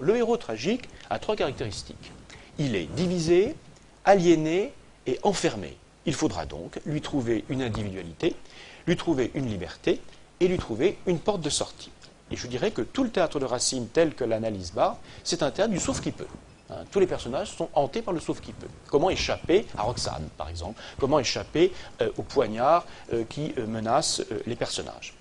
Le héros tragique a trois caractéristiques. Il est divisé, aliéné et enfermé. Il faudra donc lui trouver une individualité, lui trouver une liberté et lui trouver une porte de sortie. Et je dirais que tout le théâtre de Racine, tel que l'analyse Barthes, c'est un théâtre du sauf qui peut. Hein, tous les personnages sont hantés par le sauf qui peut. Comment échapper à Roxane, par exemple? Comment échapper euh, au poignard euh, qui euh, menace les personnages?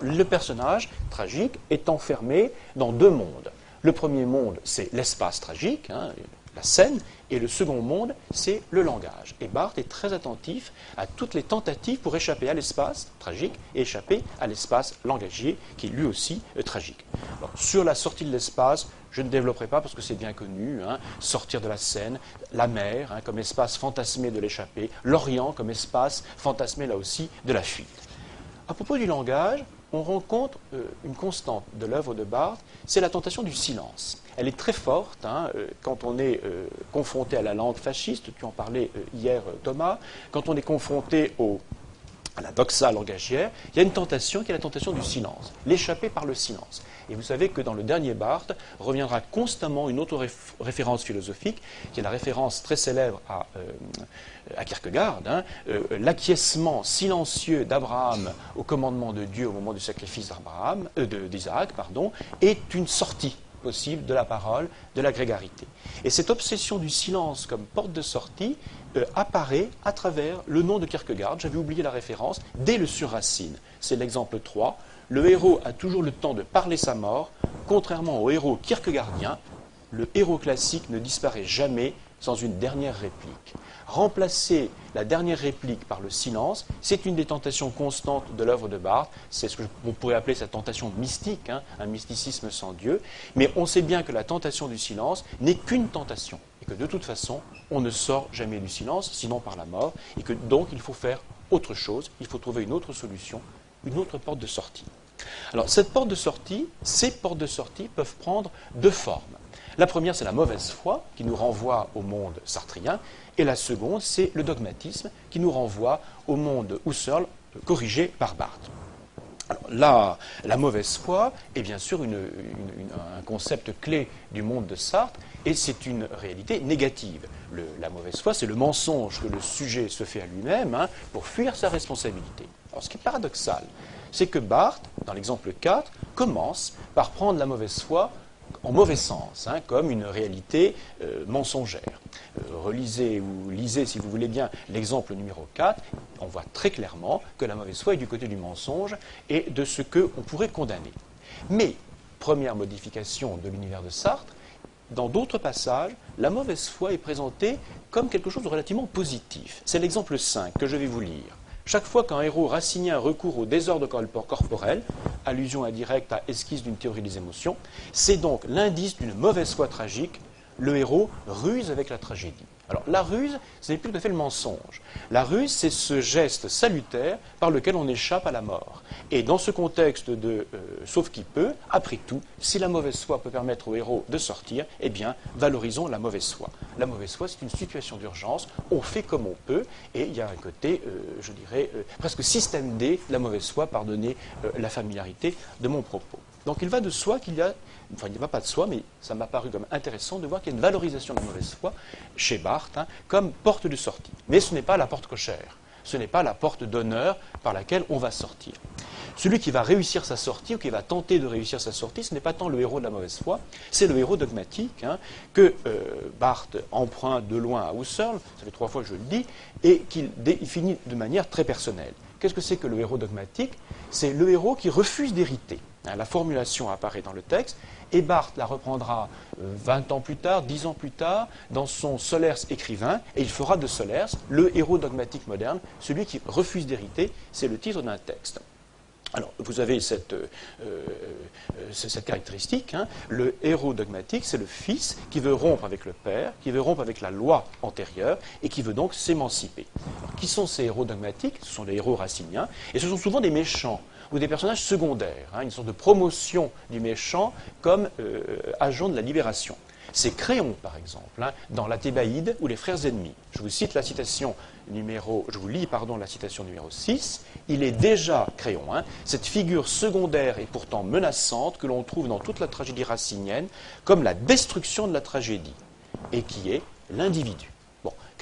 Le personnage tragique est enfermé dans deux mondes. Le premier monde, c'est l'espace tragique, hein, la scène, et le second monde, c'est le langage. Et Barthes est très attentif à toutes les tentatives pour échapper à l'espace tragique et échapper à l'espace langagier, qui est lui aussi tragique. sur la sortie de l'espace, je ne développerai pas parce que c'est bien connu. Hein. sortir de la scène, la mer hein, comme espace fantasmé de l'échappée, l'Orient comme espace fantasmé là aussi de la fuite. À propos du langage, on rencontre euh, une constante de l'œuvre de Barthes, c'est la tentation du silence. Elle est très forte hein, euh, quand on est euh, confronté à la langue fasciste, tu en parlais hier Thomas, quand on est confronté au à la doxa langagière, il y a une tentation qui est la tentation du silence, l'échapper par le silence. Et vous savez que dans le dernier Barthes reviendra constamment une autre référence philosophique, qui est la référence très célèbre à, euh, Kierkegaard, hein, euh, l'acquiescement silencieux d'Abraham au commandement de Dieu au moment du sacrifice euh, d'Isaac, est une sortie possible de la parole, de la grégarité. Et cette obsession du silence comme porte de sortie euh, apparaît à travers le nom de Kierkegaard, j'avais oublié la référence, dès le sur Racine. C'est l'exemple 3. Le héros a toujours le temps de parler sa mort, contrairement au héros kierkegaardien, le héros classique ne disparaît jamais sans une dernière réplique. Remplacer la dernière réplique par le silence, c'est une des tentations constantes de l'œuvre de Barthes. C'est ce qu'on pourrait appeler sa tentation mystique, hein, un mysticisme sans Dieu. Mais on sait bien que la tentation du silence n'est qu'une tentation et que de toute façon, on ne sort jamais du silence, sinon par la mort, et que donc il faut faire autre chose, il faut trouver une autre solution, une autre porte de sortie. Alors cette porte de sortie, ces portes de sortie peuvent prendre deux formes. La première, c'est la mauvaise foi, qui nous renvoie au monde sartrien, et la seconde, c'est le dogmatisme, qui nous renvoie au monde Husserl, corrigé par Barthes. Alors, la, mauvaise foi est bien sûr un concept clé du monde de Sartre, et c'est une réalité négative. la mauvaise foi, c'est le mensonge que le sujet se fait à lui-même hein, pour fuir sa responsabilité. Alors, ce qui est paradoxal, c'est que Barthes, dans l'exemple 4, commence par prendre la mauvaise foi en mauvais sens, hein, comme une réalité euh, mensongère. Euh, relisez ou lisez, si vous voulez bien, l'exemple numéro 4, on voit très clairement que la mauvaise foi est du côté du mensonge et de ce qu'on pourrait condamner. Mais, première modification de l'univers de Sartre, dans d'autres passages, la mauvaise foi est présentée comme quelque chose de relativement positif. C'est l'exemple 5 que je vais vous lire. Chaque fois qu'un héros racinien recourt au désordre corporel, allusion indirecte à esquisse d'une théorie des émotions, c'est donc l'indice d'une mauvaise foi tragique. Le héros ruse avec la tragédie. Alors la ruse, ce n'est plus tout à fait le mensonge. La ruse, c'est ce geste salutaire par lequel on échappe à la mort. Et dans ce contexte de euh, sauf qui peut, après tout, si la mauvaise foi peut permettre au héros de sortir, eh bien, valorisons la mauvaise foi. La mauvaise foi, c'est une situation d'urgence, on fait comme on peut, et il y a un côté, euh, je dirais, euh, presque système D, la mauvaise foi, pardonnez la familiarité de mon propos. Donc il va de soi qu'il y a, enfin il ne va pas de soi, mais ça m'a paru comme intéressant de voir qu'il y a une valorisation de la mauvaise foi chez Barthes hein, comme porte de sortie. Mais ce n'est pas la porte cochère, ce n'est pas la porte d'honneur par laquelle on va sortir. Celui qui va réussir sa sortie ou qui va tenter de réussir sa sortie, ce n'est pas tant le héros de la mauvaise foi, c'est le héros dogmatique hein, que euh, Barthes emprunte de loin à Husserl, ça fait trois fois que je le dis, et qu'il finit de manière très personnelle. Qu'est-ce que c'est que le héros dogmatique? C'est le héros qui refuse d'hériter. Hein, la formulation apparaît dans le texte, et Barthes la reprendra 20 euh, ans plus tard, 10 ans plus tard, dans son Solers écrivain, et il fera de Solers le héros dogmatique moderne, celui qui refuse d'hériter, c'est le titre d'un texte. Alors, vous avez cette, euh, euh, caractéristique. Hein. Le héros dogmatique, c'est le fils qui veut rompre avec le père, qui veut rompre avec la loi antérieure et qui veut donc s'émanciper. Qui sont ces héros dogmatiques? Ce sont les héros raciniens, et ce sont souvent des méchants ou des personnages secondaires, hein, une sorte de promotion du méchant comme euh, agent de la libération. C'est Créon, par exemple, hein, dans la Thébaïde ou les frères ennemis. Je vous cite la citation numéro, je vous lis pardon la citation numéro 6. Il est déjà Créon, hein, cette figure secondaire et pourtant menaçante que l'on trouve dans toute la tragédie racinienne comme la destruction de la tragédie et qui est l'individu.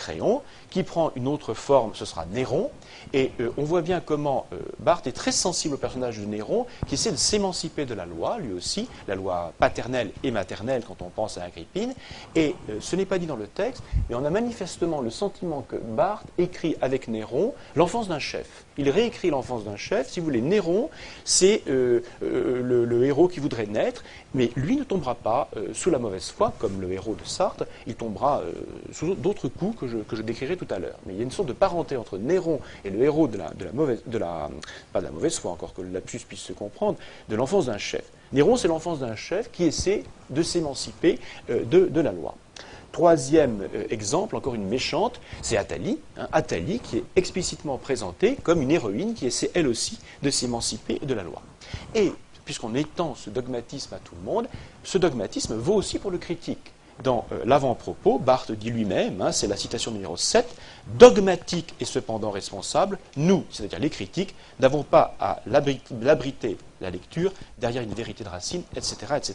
Créon, qui prend une autre forme, ce sera Néron, et euh, on voit bien comment euh, Barthes est très sensible au personnage de Néron, qui essaie de s'émanciper de la loi, lui aussi, la loi paternelle et maternelle quand on pense à Agrippine. Et euh, ce n'est pas dit dans le texte, mais on a manifestement le sentiment que Barthes écrit avec Néron l'enfance d'un chef. Il réécrit l'enfance d'un chef. Si vous voulez, Néron, c'est le, le, héros qui voudrait naître, mais lui ne tombera pas sous la mauvaise foi, comme le héros de Sartre, il tombera sous d'autres coups que je, que je décrirai tout à l'heure. Mais il y a une sorte de parenté entre Néron et le héros de la, mauvaise, de la, pas de la mauvaise foi encore, que lapsus puisse se comprendre, de l'enfance d'un chef. Néron, c'est l'enfance d'un chef qui essaie de s'émanciper euh, de, la loi. Troisième euh, exemple, encore une méchante, c'est Athalie. Hein, Athalie qui est explicitement présentée comme une héroïne qui essaie elle aussi de s'émanciper de la loi. Et puisqu'on étend ce dogmatisme à tout le monde, ce dogmatisme vaut aussi pour le critique dans euh, l'avant-propos, Barthes dit lui-même, hein, c'est la citation numéro 7, dogmatique et cependant responsable, nous, c'est-à-dire les critiques, n'avons pas à l'abriter la lecture derrière une vérité de racine, etc. etc.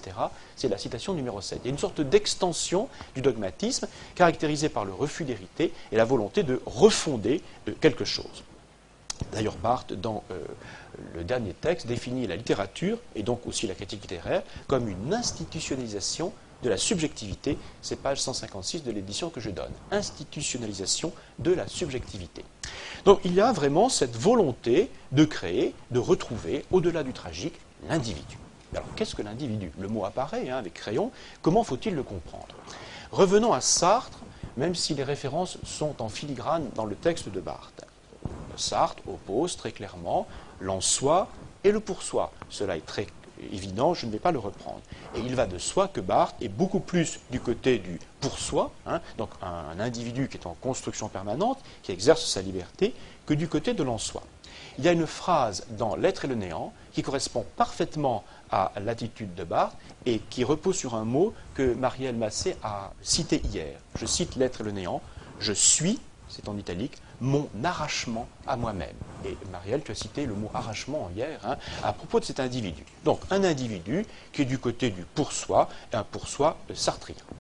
C'est la citation numéro 7. Il y a une sorte d'extension du dogmatisme caractérisée par le refus d'hériter et la volonté de refonder euh, quelque chose. D'ailleurs, Barthes, dans euh, le dernier texte, définit la littérature, et donc aussi la critique littéraire, comme une institutionnalisation de la subjectivité, c'est page 156 de l'édition que je donne. Institutionnalisation de la subjectivité. Donc il y a vraiment cette volonté de créer, de retrouver, au-delà du tragique, l'individu. Alors qu'est-ce que l'individu? Le mot apparaît hein, avec crayon, comment faut-il le comprendre? Revenons à Sartre, même si les références sont en filigrane dans le texte de Barthes. Sartre oppose très clairement l'en soi et le pour soi. Cela est très évident, je ne vais pas le reprendre. Et il va de soi que Barthes est beaucoup plus du côté du pour soi, hein, donc un, individu qui est en construction permanente, qui exerce sa liberté, que du côté de l'en soi. Il y a une phrase dans L'être et le néant qui correspond parfaitement à l'attitude de Barthes et qui repose sur un mot que Marielle Massé a cité hier. Je cite L'être et le néant. Je suis, c'est en italique, mon arrachement à moi-même. Et Marielle, tu as cité le mot arrachement hier hein, à propos de cet individu. Donc un individu qui est du côté du pour soi, un pour soi sartrien.